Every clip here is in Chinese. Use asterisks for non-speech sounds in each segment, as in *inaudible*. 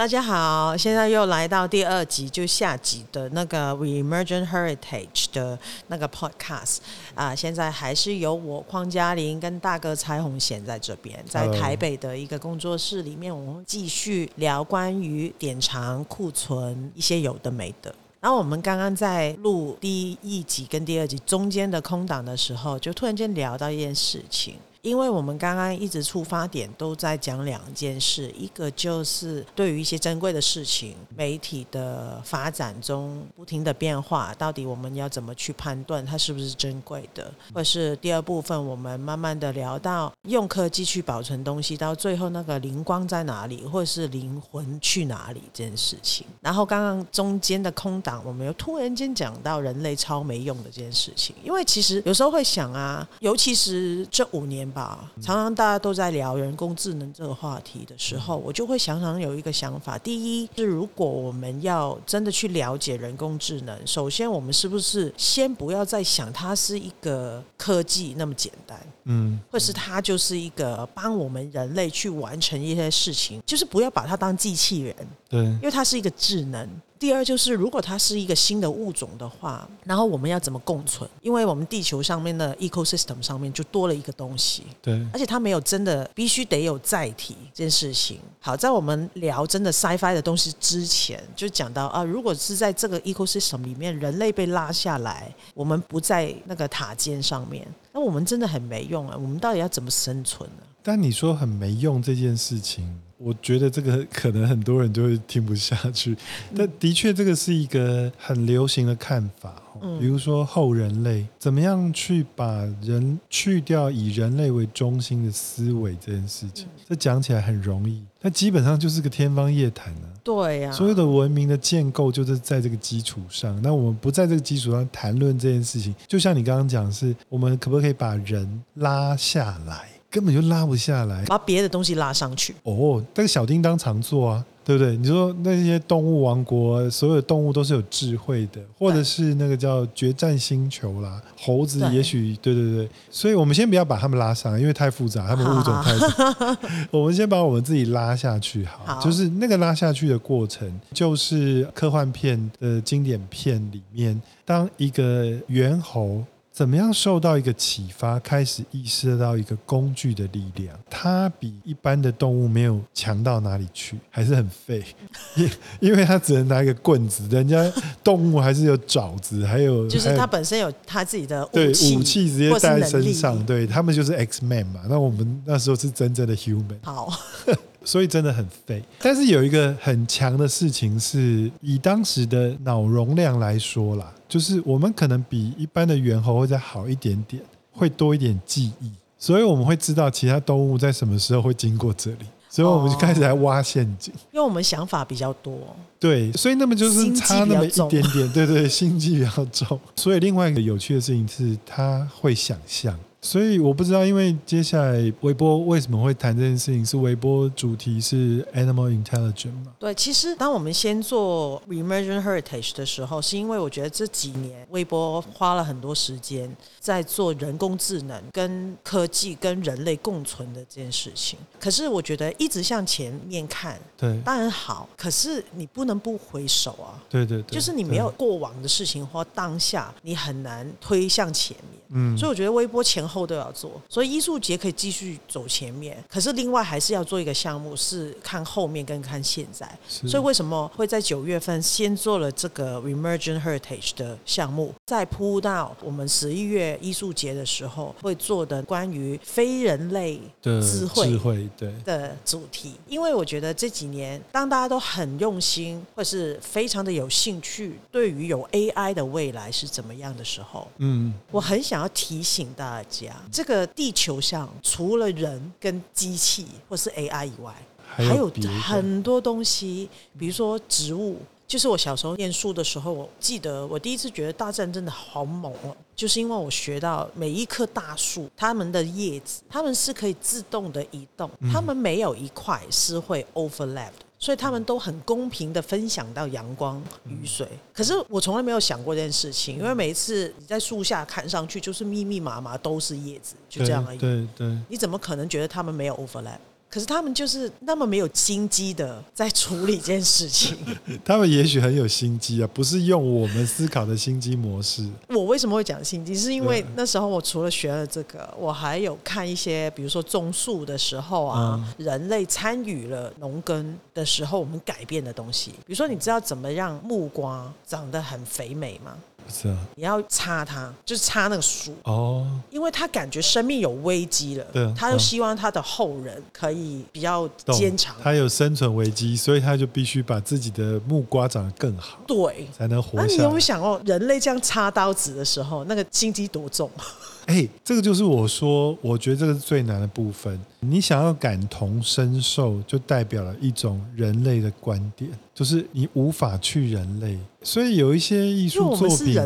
大家好，现在又来到第二集，就下集的那个 Reemergent Heritage 的那个 Podcast 啊。现在还是由我邝嘉玲跟大哥蔡宏贤在这边，在台北的一个工作室里面，我们继续聊关于典藏库存一些有的没的。然后我们刚刚在录第一集跟第二集中间的空档的时候，就突然间聊到一件事情。因为我们刚刚一直出发点都在讲两件事，一个就是对于一些珍贵的事情，媒体的发展中不停的变化，到底我们要怎么去判断它是不是珍贵的？或是第二部分，我们慢慢的聊到用科技去保存东西，到最后那个灵光在哪里，或是灵魂去哪里这件事情。然后刚刚中间的空档，我们又突然间讲到人类超没用的这件事情，因为其实有时候会想啊，尤其是这五年。吧，常常大家都在聊人工智能这个话题的时候，我就会常常有一个想法：第一是，如果我们要真的去了解人工智能，首先我们是不是先不要再想它是一个科技那么简单，嗯，或是它就是一个帮我们人类去完成一些事情，就是不要把它当机器人，对，因为它是一个智能。第二就是，如果它是一个新的物种的话，然后我们要怎么共存？因为我们地球上面的 ecosystem 上面就多了一个东西，对，而且它没有真的必须得有载体这件事情。好，在我们聊真的 sci-fi 的东西之前，就讲到啊，如果是在这个 ecosystem 里面，人类被拉下来，我们不在那个塔尖上面，那我们真的很没用啊！我们到底要怎么生存呢？但你说很没用这件事情。我觉得这个可能很多人就会听不下去，但的确这个是一个很流行的看法。比如说后人类怎么样去把人去掉以人类为中心的思维这件事情，这讲起来很容易，但基本上就是个天方夜谭啊。对呀，所有的文明的建构就是在这个基础上。那我们不在这个基础上谈论这件事情，就像你刚刚讲的是，我们可不可以把人拉下来？根本就拉不下来，把别的东西拉上去。哦，那个小叮当常做啊，对不对？你说那些动物王国，所有的动物都是有智慧的，或者是那个叫决战星球啦，猴子也许对，对对对。所以我们先不要把他们拉上，因为太复杂，他们物种太复杂。*laughs* 我们先把我们自己拉下去好，好，就是那个拉下去的过程，就是科幻片的经典片里面，当一个猿猴。怎么样受到一个启发，开始意识到一个工具的力量？它比一般的动物没有强到哪里去，还是很废，*laughs* 因因为它只能拿一个棍子，人家动物还是有爪子，还有就是它本身有它自己的武器，对武器直接带在身上，对他们就是 X Man 嘛。那我们那时候是真正的 Human。好。*laughs* 所以真的很废，但是有一个很强的事情是，以当时的脑容量来说啦，就是我们可能比一般的猿猴会再好一点点，会多一点记忆，所以我们会知道其他动物在什么时候会经过这里，所以我们就开始来挖陷阱，因为我们想法比较多，对，所以那么就是差那么一点点，对对，心机比较重，所以另外一个有趣的事情是，他会想象。所以我不知道，因为接下来微波为什么会谈这件事情？是微波主题是 Animal Intelligence 吗？对，其实当我们先做 Reemergent Heritage 的时候，是因为我觉得这几年微波花了很多时间在做人工智能跟科技跟人类共存的这件事情。可是我觉得一直向前面看，对，当然好。可是你不能不回首啊，对对对，就是你没有过往的事情或当下，你很难推向前面。嗯，所以我觉得微波前后都要做，所以艺术节可以继续走前面，可是另外还是要做一个项目，是看后面跟看现在。所以为什么会在九月份先做了这个 Reemergent Heritage 的项目，再铺到我们十一月艺术节的时候会做的关于非人类智慧智慧对的主题？因为我觉得这几年当大家都很用心，或是非常的有兴趣，对于有 AI 的未来是怎么样的时候，嗯，我很想。要提醒大家，这个地球上除了人跟机器或是 AI 以外，还有很多东西，比如说植物。就是我小时候念书的时候，我记得我第一次觉得大战真的好猛哦，就是因为我学到每一棵大树，它们的叶子，它们是可以自动的移动，它们没有一块是会 overlap 的。所以他们都很公平的分享到阳光、雨水。可是我从来没有想过这件事情，因为每一次你在树下看上去就是密密麻麻都是叶子，就这样而已。对对。你怎么可能觉得他们没有 overlap？可是他们就是那么没有心机的在处理这件事情。*laughs* 他们也许很有心机啊，不是用我们思考的心机模式。我为什么会讲心机？是因为那时候我除了学了这个，我还有看一些，比如说种树的时候啊，嗯、人类参与了农耕的时候，我们改变的东西。比如说，你知道怎么让木瓜长得很肥美吗？是啊，你要插它，就是插那个树哦，因为他感觉生命有危机了，对，他就希望他的后人可以比较坚强。他有生存危机，所以他就必须把自己的木瓜长得更好，对，才能活下来。那你有没有想过，人类这样插刀子的时候，那个心机多重？*laughs* 哎、欸，这个就是我说，我觉得这个是最难的部分。你想要感同身受，就代表了一种人类的观点，就是你无法去人类。所以有一些艺术作品，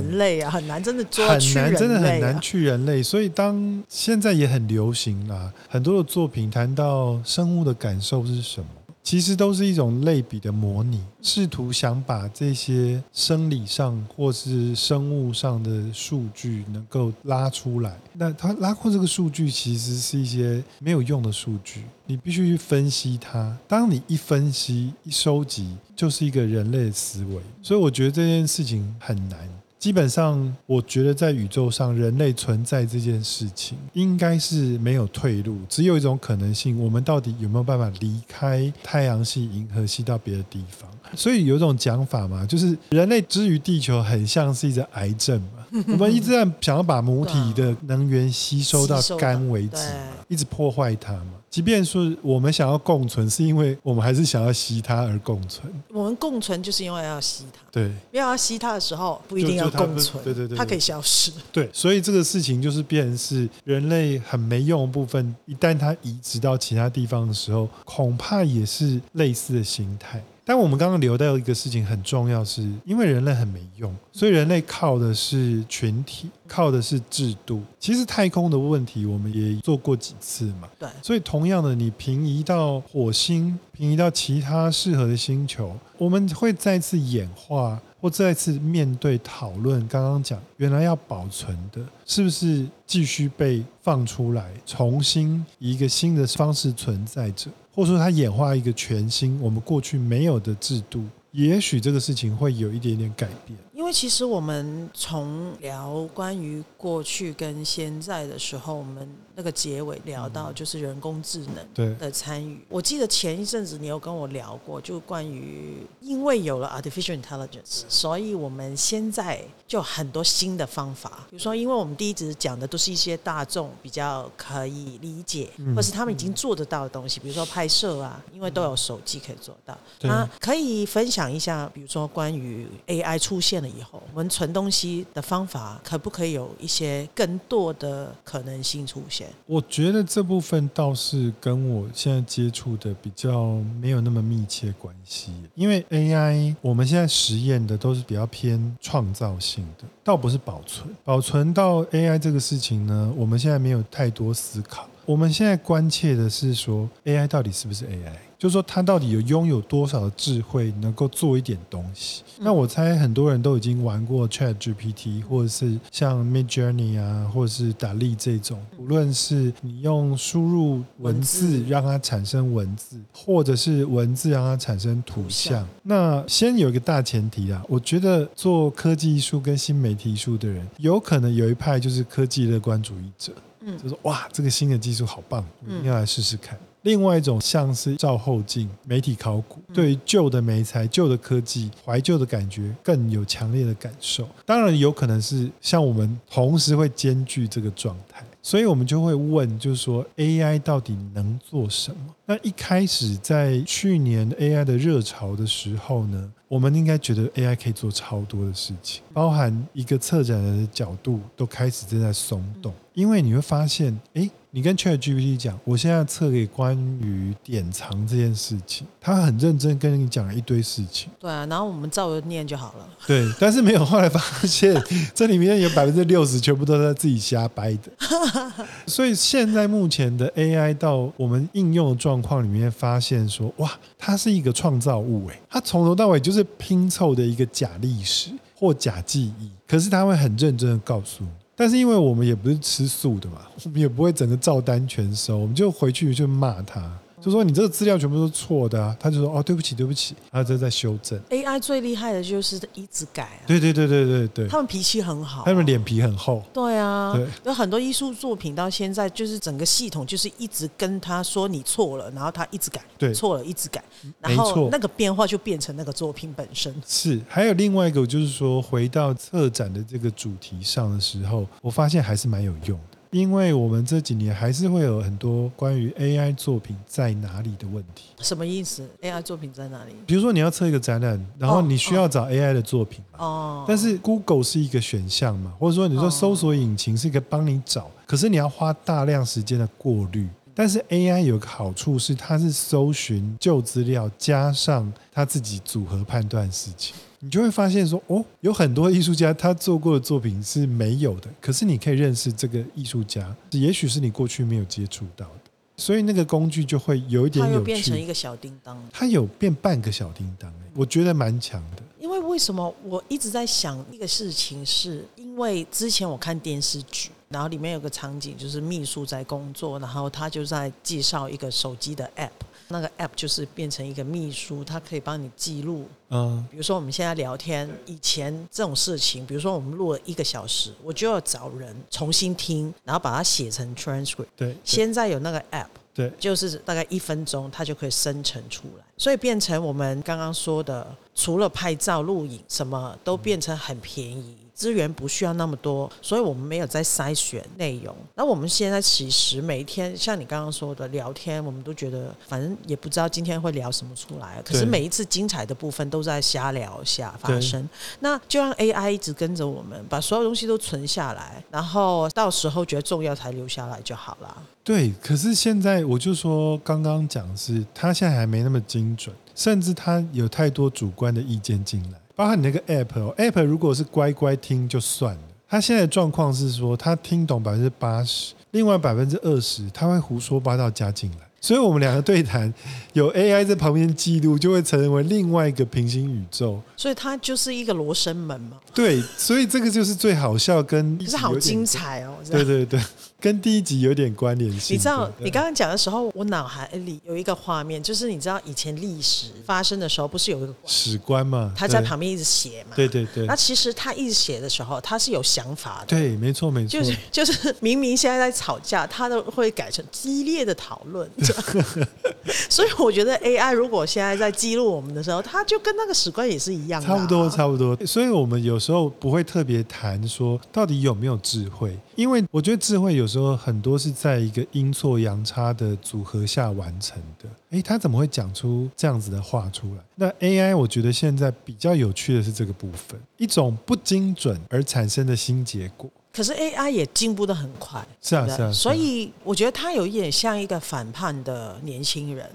很难真的做很难，真的很难去人类。所以当现在也很流行啦，很多的作品谈到生物的感受是什么？其实都是一种类比的模拟，试图想把这些生理上或是生物上的数据能够拉出来。那他拉过这个数据，其实是一些没有用的数据，你必须去分析它。当你一分析、一收集，就是一个人类的思维。所以我觉得这件事情很难。基本上，我觉得在宇宙上，人类存在这件事情应该是没有退路，只有一种可能性：我们到底有没有办法离开太阳系、银河系到别的地方？*laughs* 所以有一种讲法嘛，就是人类之于地球，很像是一只癌症嘛。我们一直在想要把母体的能源吸收到肝为止，一直破坏它嘛。即便说我们想要共存，是因为我们还是想要吸它而共存。我们共存就是因为要吸它。对，要要吸它的时候，不一定要共存。对对对，它可以消失。对，所以这个事情就是变成是人类很没用的部分，一旦它移植到其他地方的时候，恐怕也是类似的形态。但我们刚刚聊到一个事情很重要，是因为人类很没用，所以人类靠的是群体，靠的是制度。其实太空的问题我们也做过几次嘛，对。所以同样的，你平移到火星，平移到其他适合的星球，我们会再次演化，或再次面对讨论。刚刚讲，原来要保存的，是不是继续被放出来，重新以一个新的方式存在着？或者说，它演化一个全新我们过去没有的制度，也许这个事情会有一点点改变。因为其实我们从聊关于过去跟现在的时候，我们那个结尾聊到就是人工智能的参与。我记得前一阵子你有跟我聊过，就关于因为有了 artificial intelligence，所以我们现在就很多新的方法。比如说，因为我们第一直讲的都是一些大众比较可以理解，或是他们已经做得到的东西，比如说拍摄啊，因为都有手机可以做到。那可以分享一下，比如说关于 AI 出现了以后，我们存东西的方法可不可以有一些更多的可能性出现？我觉得这部分倒是跟我现在接触的比较没有那么密切关系，因为 AI 我们现在实验的都是比较偏创造性的，倒不是保存。保存到 AI 这个事情呢，我们现在没有太多思考。我们现在关切的是说，AI 到底是不是 AI？就是说，他到底有拥有多少的智慧，能够做一点东西？那我猜很多人都已经玩过 ChatGPT，或者是像 Midjourney 啊，或者是 DALL-E 这种。无论是你用输入文字让它产生文字，或者是文字让它产生图像。那先有一个大前提啊，我觉得做科技艺术跟新媒体艺术的人，有可能有一派就是科技乐观主义者，嗯，就说哇，这个新的技术好棒，我一定要来试试看。另外一种像是照后镜、媒体考古，对于旧的媒材、旧的科技、怀旧的感觉更有强烈的感受。当然，有可能是像我们同时会兼具这个状态，所以我们就会问，就是说 AI 到底能做什么？那一开始在去年 AI 的热潮的时候呢，我们应该觉得 AI 可以做超多的事情，包含一个策展人的角度都开始正在松动，因为你会发现，诶。你跟 ChatGPT 讲，我现在测给关于典藏这件事情，他很认真跟你讲了一堆事情。对啊，然后我们照着念就好了。对，但是没有后来发现，*laughs* 这里面有百分之六十全部都在自己瞎掰的。*laughs* 所以现在目前的 AI 到我们应用的状况里面，发现说，哇，它是一个创造物，诶，它从头到尾就是拼凑的一个假历史或假记忆，可是它会很认真的告诉你。但是因为我们也不是吃素的嘛，我们也不会整个照单全收，我们就回去就骂他，就说你这个资料全部都是错的啊，他就说哦对不起对不起，他就在修正。AI 最厉害的就是一直改啊，对对对对对对，他们脾气很好，他们脸皮很厚。对啊，对，有很多艺术作品到现在就是整个系统就是一直跟他说你错了，然后他一直改，对，错了一直改，然后那个变化就变成那个作品本身。是，还有另外一个就是说回到策展的这个主题上的时候，我发现还是蛮有用的。因为我们这几年还是会有很多关于 AI 作品在哪里的问题。什么意思？AI 作品在哪里？比如说你要测一个展览，然后你需要找 AI 的作品嘛？哦。但是 Google 是一个选项嘛？或者说你说搜索引擎是一个帮你找，可是你要花大量时间的过滤。但是 AI 有个好处是，它是搜寻旧资料加上它自己组合判断事情。你就会发现说，哦，有很多艺术家他做过的作品是没有的，可是你可以认识这个艺术家，也许是你过去没有接触到的，所以那个工具就会有一点有趣。它又变成一个小叮当，它有变半个小叮当，我觉得蛮强的。因为为什么我一直在想一个事情，是因为之前我看电视剧，然后里面有个场景就是秘书在工作，然后他就在介绍一个手机的 app。那个 app 就是变成一个秘书，它可以帮你记录。嗯，比如说我们现在聊天，以前这种事情，比如说我们录了一个小时，我就要找人重新听，然后把它写成 transcript。对，现在有那个 app，对，就是大概一分钟，它就可以生成出来，所以变成我们刚刚说的，除了拍照、录影，什么都变成很便宜。资源不需要那么多，所以我们没有在筛选内容。那我们现在其实每一天，像你刚刚说的聊天，我们都觉得反正也不知道今天会聊什么出来。可是每一次精彩的部分都在瞎聊下发生。那就让 AI 一直跟着我们，把所有东西都存下来，然后到时候觉得重要才留下来就好了。对，可是现在我就说，刚刚讲的是，他现在还没那么精准，甚至他有太多主观的意见进来。包括你那个 app 哦，app 如果是乖乖听就算了。他现在的状况是说，他听懂百分之八十，另外百分之二十他会胡说八道加进来。所以我们两个对谈，有 AI 在旁边记录，就会成为另外一个平行宇宙。所以它就是一个罗生门嘛。对，所以这个就是最好笑跟，可是好精彩哦。*laughs* 对对对。跟第一集有点关联性。你知道，你刚刚讲的时候，我脑海里有一个画面，就是你知道以前历史发生的时候，不是有一个史官嘛？他在旁边一直写嘛。对对对。那其实他一直写的时候，他是有想法的。对，没错没错。就是 *laughs* 就是，明明现在在吵架，他都会改成激烈的讨论。*laughs* *laughs* 所以我觉得 AI 如果现在在记录我们的时候，它就跟那个史官也是一样的。差不多差不多。所以我们有时候不会特别谈说到底有没有智慧，因为我觉得智慧有时候很多是在一个阴错阳差的组合下完成的。诶，他怎么会讲出这样子的话出来？那 AI 我觉得现在比较有趣的是这个部分，一种不精准而产生的新结果。可是 AI 也进步的很快，是啊是啊，所以我觉得他有一点像一个反叛的年轻人，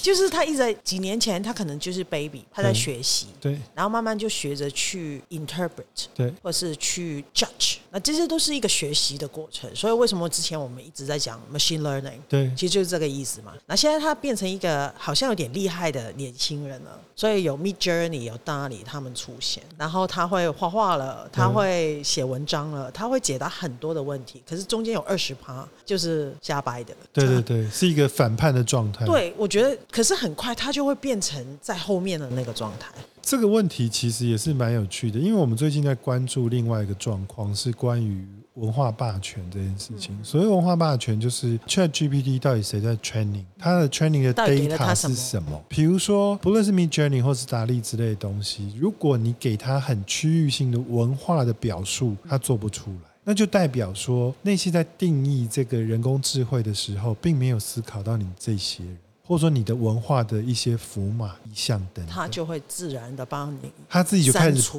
就是他一直在几年前，他可能就是 baby，他在学习，对，然后慢慢就学着去 interpret，对，或是去 judge，那这些都是一个学习的过程。所以为什么之前我们一直在讲 machine learning，对，其实就是这个意思嘛。那现在他变成一个好像有点厉害的年轻人了，所以有 Midjourney 有 DALL-E 他们出现，然后他会画画了，他会写文章了，他。会解答很多的问题，可是中间有二十趴就是瞎掰的。对对对，是一个反叛的状态。对，我觉得，可是很快他就会变成在后面的那个状态。这个问题其实也是蛮有趣的，因为我们最近在关注另外一个状况，是关于文化霸权这件事情。所谓文化霸权，就是 ChatGPT 到底谁在 training，它的 training 的 data 是什么？比如说，不论是 Midjourney 或是达利之类的东西，如果你给它很区域性的文化的表述，它做不出来。那就代表说，那些在定义这个人工智慧的时候，并没有思考到你这些人，或者说你的文化的一些符码、意象等等，他就会自然的帮你，他自己就开始，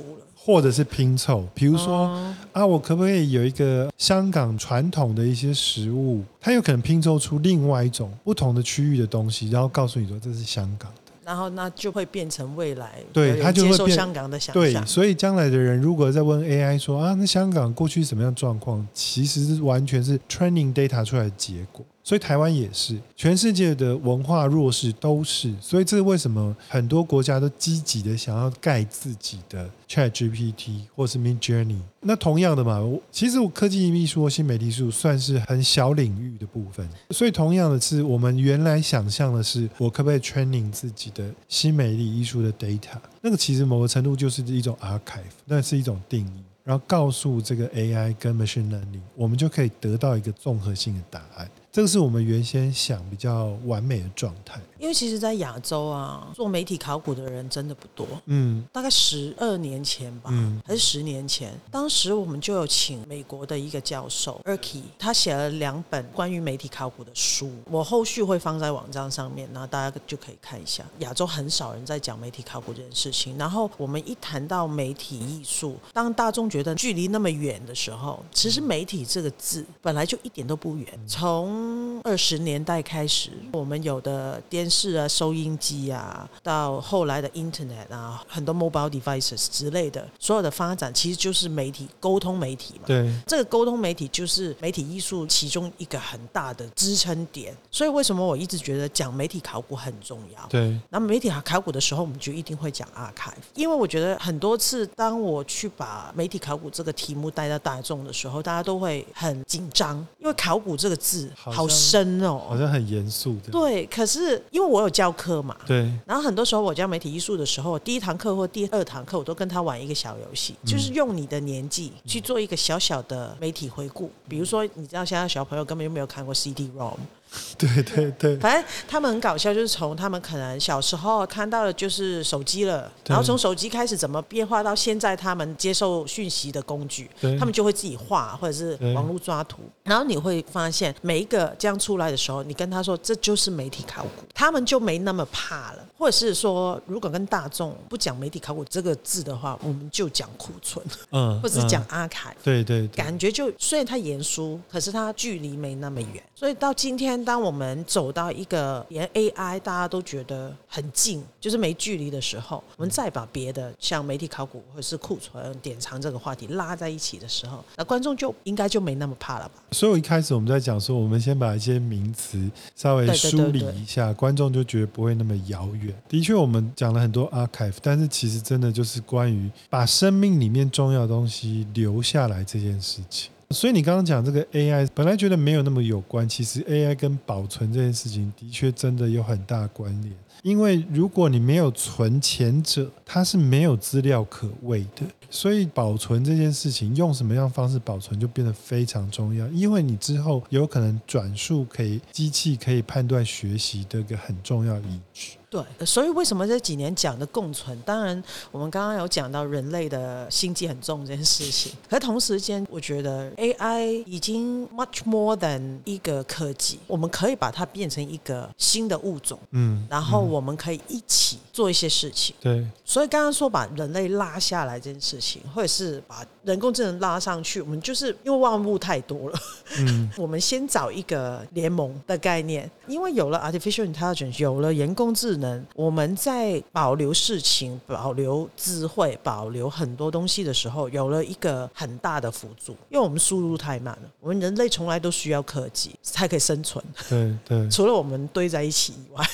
或者是拼凑。比如说、哦、啊，我可不可以有一个香港传统的一些食物，它有可能拼凑出另外一种不同的区域的东西，然后告诉你说这是香港。然后那就会变成未来对他就会接受香港的想象。对，所以将来的人如果在问 AI 说啊，那香港过去什么样状况，其实是完全是 training data 出来的结果。所以台湾也是，全世界的文化弱势都是，所以这是为什么很多国家都积极的想要盖自己的 ChatGPT 或是 Midjourney。那同样的嘛，其实我科技艺术或新媒体艺术算是很小领域的部分，所以同样的是，我们原来想象的是，我可不可以 training 自己的新媒体艺术的 data？那个其实某个程度就是一种 archive，那是一种定义。然后告诉这个 AI 跟 machine learning，我们就可以得到一个综合性的答案。这个是我们原先想比较完美的状态。因为其实，在亚洲啊，做媒体考古的人真的不多。嗯，大概十二年前吧，嗯，还是十年前，当时我们就有请美国的一个教授 Erkey，他写了两本关于媒体考古的书，我后续会放在网站上面，然后大家就可以看一下。亚洲很少人在讲媒体考古这件事情，然后我们一谈到媒体艺术，当大众觉得距离那么远的时候，其实媒体这个字本来就一点都不远。从二十年代开始，我们有的电视啊，收音机啊，到后来的 Internet 啊，很多 mobile devices 之类的，所有的发展其实就是媒体沟通媒体嘛。对，这个沟通媒体就是媒体艺术其中一个很大的支撑点。所以为什么我一直觉得讲媒体考古很重要？对。那媒体考古的时候，我们就一定会讲 archive，因为我觉得很多次当我去把媒体考古这个题目带到大众的时候，大家都会很紧张，因为考古这个字好深哦，好像很严肃的。对，可是因为我有。教课嘛，对。然后很多时候我教媒体艺术的时候，第一堂课或第二堂课，我都跟他玩一个小游戏，嗯、就是用你的年纪去做一个小小的媒体回顾。比如说，你知道现在小朋友根本就没有看过 CD-ROM。*laughs* 对对对，反正他们很搞笑，就是从他们可能小时候看到的就是手机了，然后从手机开始怎么变化到现在他们接受讯息的工具，他们就会自己画或者是网络抓图，然后你会发现每一个这样出来的时候，你跟他说这就是媒体考古，他们就没那么怕了。或者是说，如果跟大众不讲媒体考古这个字的话，我们就讲库存，嗯，或者是讲 archive，对对，感觉就虽然它严肃，可是它距离没那么远，所以到今天。当我们走到一个连 AI 大家都觉得很近，就是没距离的时候，我们再把别的像媒体考古或者是库存典藏这个话题拉在一起的时候，那观众就应该就没那么怕了吧？所以，我一开始我们在讲说，我们先把一些名词稍微梳理一下，观众就觉得不会那么遥远。的确，我们讲了很多 archive，但是其实真的就是关于把生命里面重要的东西留下来这件事情。所以你刚刚讲这个 AI，本来觉得没有那么有关，其实 AI 跟保存这件事情的确真的有很大关联。因为如果你没有存前者，它是没有资料可喂的。所以保存这件事情，用什么样方式保存就变得非常重要。因为你之后有可能转述，可以机器可以判断学习的一个很重要依据。对，所以为什么这几年讲的共存？当然，我们刚刚有讲到人类的心机很重这件事情。可同时间，我觉得 AI 已经 much more than 一个科技，我们可以把它变成一个新的物种。嗯，然后我们可以一起做一些事情。对，所以刚刚说把人类拉下来这件事情，或者是把人工智能拉上去，我们就是因为万物太多了。嗯，*laughs* 我们先找一个联盟的概念，因为有了 artificial intelligence，有了人工智能。能我们在保留事情、保留智慧、保留很多东西的时候，有了一个很大的辅助，因为我们输入太慢了。我们人类从来都需要科技才可以生存。对对，*laughs* 除了我们堆在一起以外。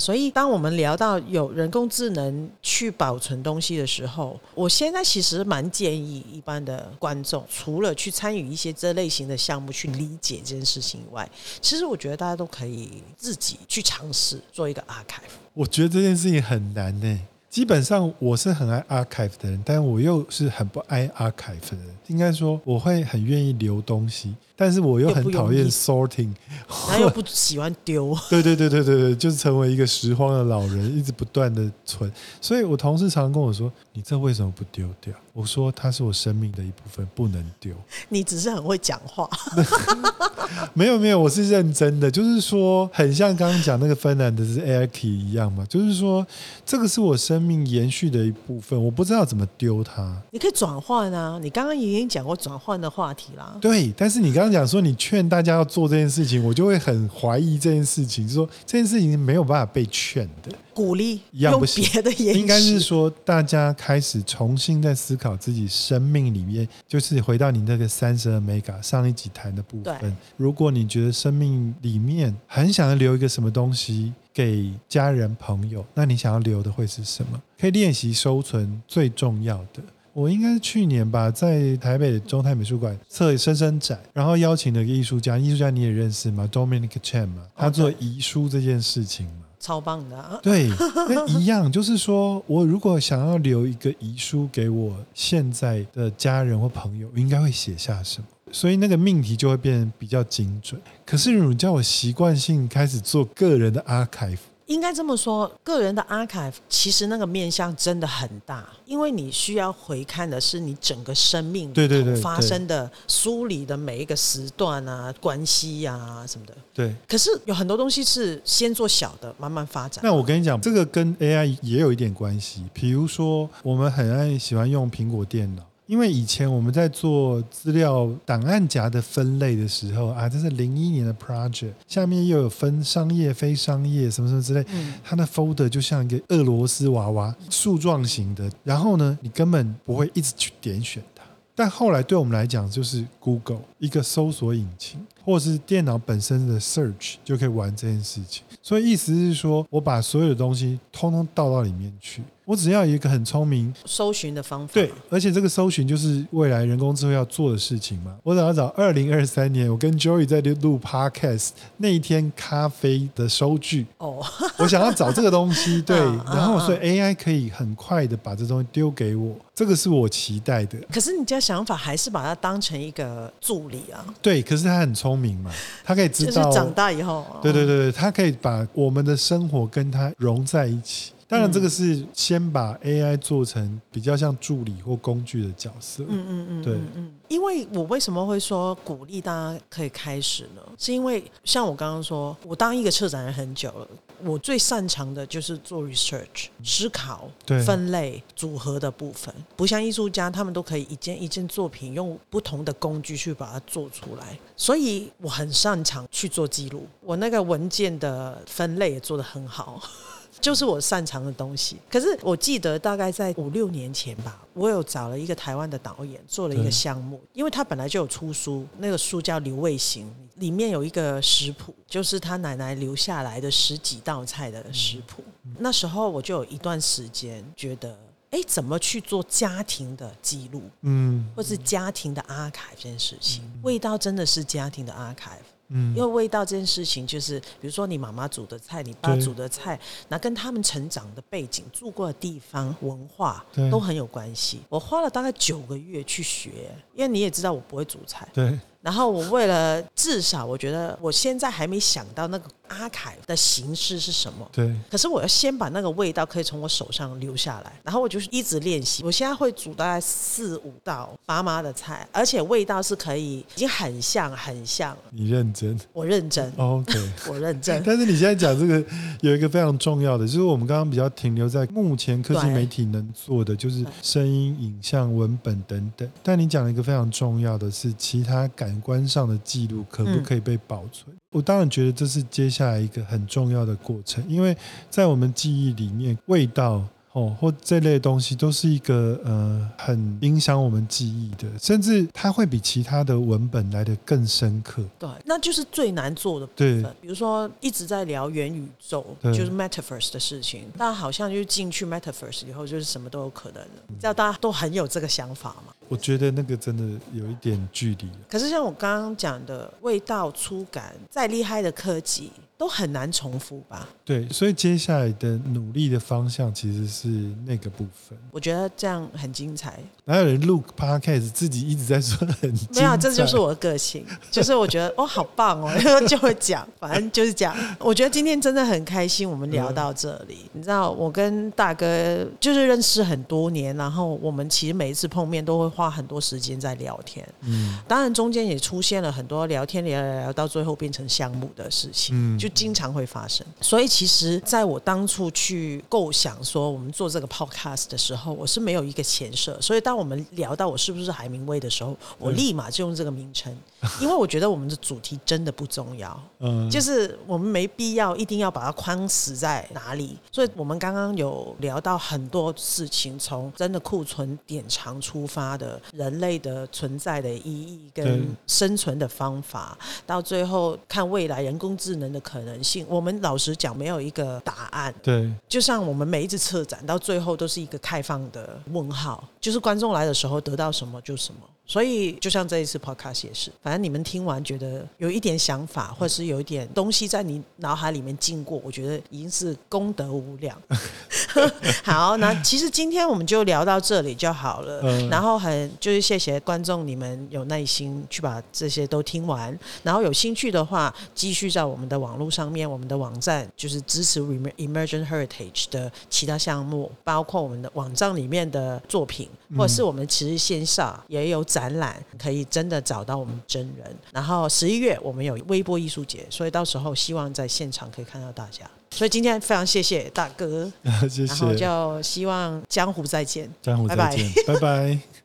所以，当我们聊到有人工智能去保存东西的时候，我现在其实蛮建议一般的观众，除了去参与一些这类型的项目去理解这件事情以外，其实我觉得大家都可以自己去尝试做一个 archive。我觉得这件事情很难呢。基本上我是很爱 archive 的人，但我又是很不爱 archive 的人。应该说，我会很愿意留东西。但是我又很讨厌 sorting，然后又不喜欢丢。*laughs* 对对对对对对，就是成为一个拾荒的老人，一直不断的存。所以我同事常常跟我说：“你这为什么不丢掉？”我说：“它是我生命的一部分，不能丢。*laughs* ”你只是很会讲话。*laughs* 没有没有，我是认真的。就是说，很像刚刚讲那个芬兰的是 Erkki 一样嘛。就是说，这个是我生命延续的一部分，我不知道怎么丢它。你可以转换啊！你刚刚已经讲过转换的话题啦。对，但是你刚。刚刚讲说你劝大家要做这件事情，我就会很怀疑这件事情，就是说这件事情没有办法被劝的。鼓励一样不行，别的言应该是说大家开始重新在思考自己生命里面，就是回到你那个三十二 mega 上一集谈的部分。如果你觉得生命里面很想要留一个什么东西给家人朋友，那你想要留的会是什么？可以练习收存最重要的。我应该是去年吧，在台北中泰美术馆策深深展，然后邀请了一个艺术家，艺术家你也认识吗？Dominic Chen 嘛，他做遗书这件事情嘛，超棒的啊。*laughs* 对，那一样，就是说我如果想要留一个遗书给我现在的家人或朋友，我应该会写下什么？所以那个命题就会变得比较精准。可是如果你叫我习惯性开始做个人的 archive。应该这么说，个人的 archive 其实那个面向真的很大，因为你需要回看的是你整个生命对对对发生的梳理的每一个时段啊、关系呀、啊、什么的。对。可是有很多东西是先做小的，慢慢发展。那我跟你讲，这个跟 AI 也有一点关系。比如说，我们很爱喜欢用苹果电脑。因为以前我们在做资料档案夹的分类的时候啊，这是零一年的 project，下面又有分商业、非商业什么什么之类，它的 folder 就像一个俄罗斯娃娃，树状型的，然后呢，你根本不会一直去点选它。但后来对我们来讲，就是 Google 一个搜索引擎，或是电脑本身的 search 就可以玩这件事情。所以意思是说，我把所有的东西通通倒到里面去。我只要有一个很聪明搜寻的方法，对，而且这个搜寻就是未来人工智慧要做的事情嘛。我只要找二零二三年，我跟 Joey 在录 Podcast 那一天咖啡的收据哦，*laughs* 我想要找这个东西，*laughs* 对，然后所以 AI 可以很快的把这东西丢给我，这个是我期待的。可是你家想法还是把它当成一个助理啊？对，可是他很聪明嘛，他可以知道就是长大以后，对对对对，他可以把我们的生活跟他融在一起。当然，这个是先把 AI 做成比较像助理或工具的角色。嗯嗯嗯，对。嗯，因为我为什么会说鼓励大家可以开始呢？是因为像我刚刚说，我当一个策展人很久了，我最擅长的就是做 research、思考、分类、组合的部分。不像艺术家，他们都可以一件一件作品用不同的工具去把它做出来，所以我很擅长去做记录。我那个文件的分类也做得很好。就是我擅长的东西。可是我记得大概在五六年前吧，我有找了一个台湾的导演做了一个项目，因为他本来就有出书，那个书叫《刘卫行》，里面有一个食谱，就是他奶奶留下来的十几道菜的食谱。那时候我就有一段时间觉得，哎，怎么去做家庭的记录，嗯，或是家庭的 archive 这件事情，味道真的是家庭的 archive。嗯，因为味道这件事情，就是比如说你妈妈煮的菜，你爸煮的菜，那跟他们成长的背景、住过的地方、文化都很有关系。我花了大概九个月去学，因为你也知道我不会煮菜。对。然后我为了至少，我觉得我现在还没想到那个 archive 的形式是什么。对。可是我要先把那个味道可以从我手上留下来，然后我就是一直练习。我现在会煮大概四五道妈妈的菜，而且味道是可以已经很像很像了。你认真？我认真。OK，*laughs* 我认真。但是你现在讲这个有一个非常重要的，就是我们刚刚比较停留在目前科技媒体能做的，就是声音、影像、文本等等。但你讲了一个非常重要的是其他感。观上的记录可不可以被保存？嗯，我当然觉得这是接下来一个很重要的过程，因为在我们记忆里面，味道。哦，或这类东西都是一个呃很影响我们记忆的，甚至它会比其他的文本来的更深刻。对，那就是最难做的部分。对，比如说一直在聊元宇宙，就是 Metaverse 的事情，大家好像就是进去 Metaverse 以后，就是什么都有可能了。你知道大家都很有这个想法嘛？我觉得那个真的有一点距离。可是像我刚刚讲的味道、触感，再厉害的科技。都很难重复吧？对，所以接下来的努力的方向其实是那个部分。我觉得这样很精彩。哪有人录 podcast 自己一直在说很精彩？没有，这就是我的个性，就是我觉得 *laughs* 哦，好棒哦，*laughs* 就会讲，反正就是讲。我觉得今天真的很开心，我们聊到这里。嗯、你知道，我跟大哥就是认识很多年，然后我们其实每一次碰面都会花很多时间在聊天。嗯，当然中间也出现了很多聊天聊聊聊到最后变成项目的事情。嗯。就经常会发生。所以其实在我当初去构想说我们做这个 podcast 的时候，我是没有一个前设。所以当我们聊到我是不是海明威的时候，我立马就用这个名称，*laughs* 因为我觉得我们的主题真的不重要，嗯，就是我们没必要一定要把它框死在哪里。所以我们刚刚有聊到很多事情，从真的库存典藏出发的人类的存在的意义跟生存的方法，到最后看未来人工智能的可能性。我们老实讲，没有一个答案。对，就像我们每一次策展到最后都是一个开放的问号，就是观众来的时候得到什么就什么。所以，就像这一次 podcast 也是，反正你们听完觉得有一点想法，或者是有一点东西在你脑海里面经过，我觉得已经是功德无量。*laughs* 好，那其实今天我们就聊到这里就好了。嗯、然后很就是谢谢观众，你们有耐心去把这些都听完。然后有兴趣的话，继续在我们的网络上面，我们的网站就是支持 Emergent Heritage 的其他项目，包括我们的网站里面的作品，或者是我们其实线上也有。展览可以真的找到我们真人，然后十一月我们有微波艺术节，所以到时候希望在现场可以看到大家。所以今天非常谢谢大哥，*laughs* 谢谢，然后就希望江湖再见，江湖再见，拜拜。拜拜。